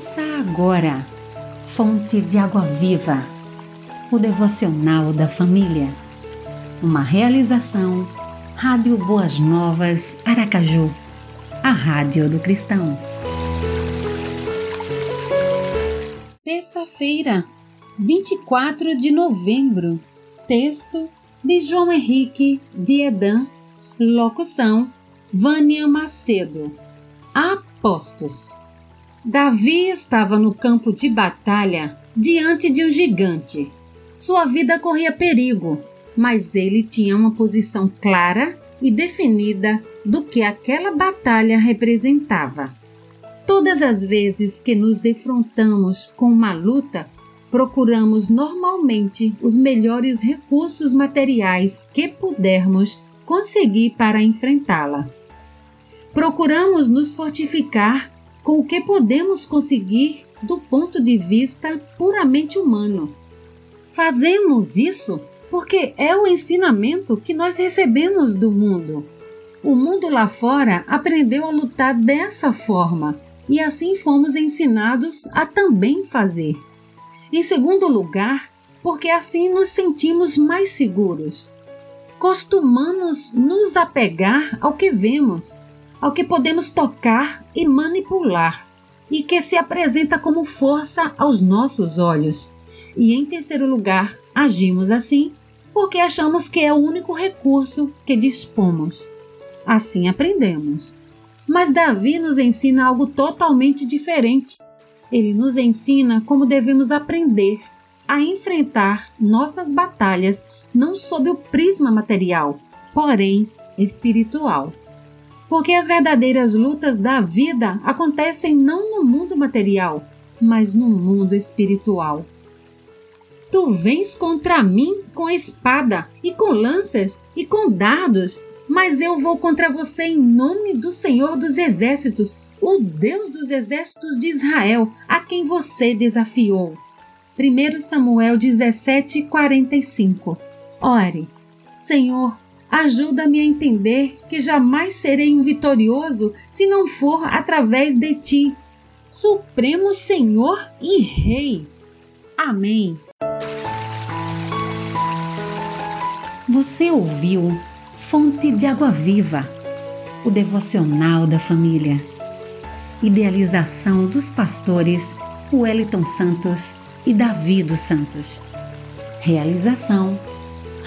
Ouça agora, Fonte de Água Viva, o devocional da família. Uma realização, Rádio Boas Novas, Aracaju, a Rádio do Cristão. Terça-feira, 24 de novembro. Texto de João Henrique de Edan. Locução: Vânia Macedo. Apostos. Davi estava no campo de batalha diante de um gigante. Sua vida corria perigo, mas ele tinha uma posição clara e definida do que aquela batalha representava. Todas as vezes que nos defrontamos com uma luta, procuramos normalmente os melhores recursos materiais que pudermos conseguir para enfrentá-la. Procuramos nos fortificar com o que podemos conseguir do ponto de vista puramente humano. Fazemos isso porque é o ensinamento que nós recebemos do mundo. O mundo lá fora aprendeu a lutar dessa forma e assim fomos ensinados a também fazer. Em segundo lugar, porque assim nos sentimos mais seguros. Costumamos nos apegar ao que vemos ao que podemos tocar e manipular e que se apresenta como força aos nossos olhos. E em terceiro lugar, agimos assim porque achamos que é o único recurso que dispomos. Assim aprendemos. Mas Davi nos ensina algo totalmente diferente. Ele nos ensina como devemos aprender a enfrentar nossas batalhas não sob o prisma material, porém espiritual porque as verdadeiras lutas da vida acontecem não no mundo material, mas no mundo espiritual. Tu vens contra mim com espada e com lanças e com dardos, mas eu vou contra você em nome do Senhor dos Exércitos, o Deus dos Exércitos de Israel, a quem você desafiou. 1 Samuel 17, 45 Ore, Senhor, Ajuda-me a entender que jamais serei um vitorioso se não for através de ti, Supremo Senhor e Rei. Amém. Você ouviu Fonte de Água Viva, o devocional da família. Idealização dos pastores Wellington Santos e Davi dos Santos. Realização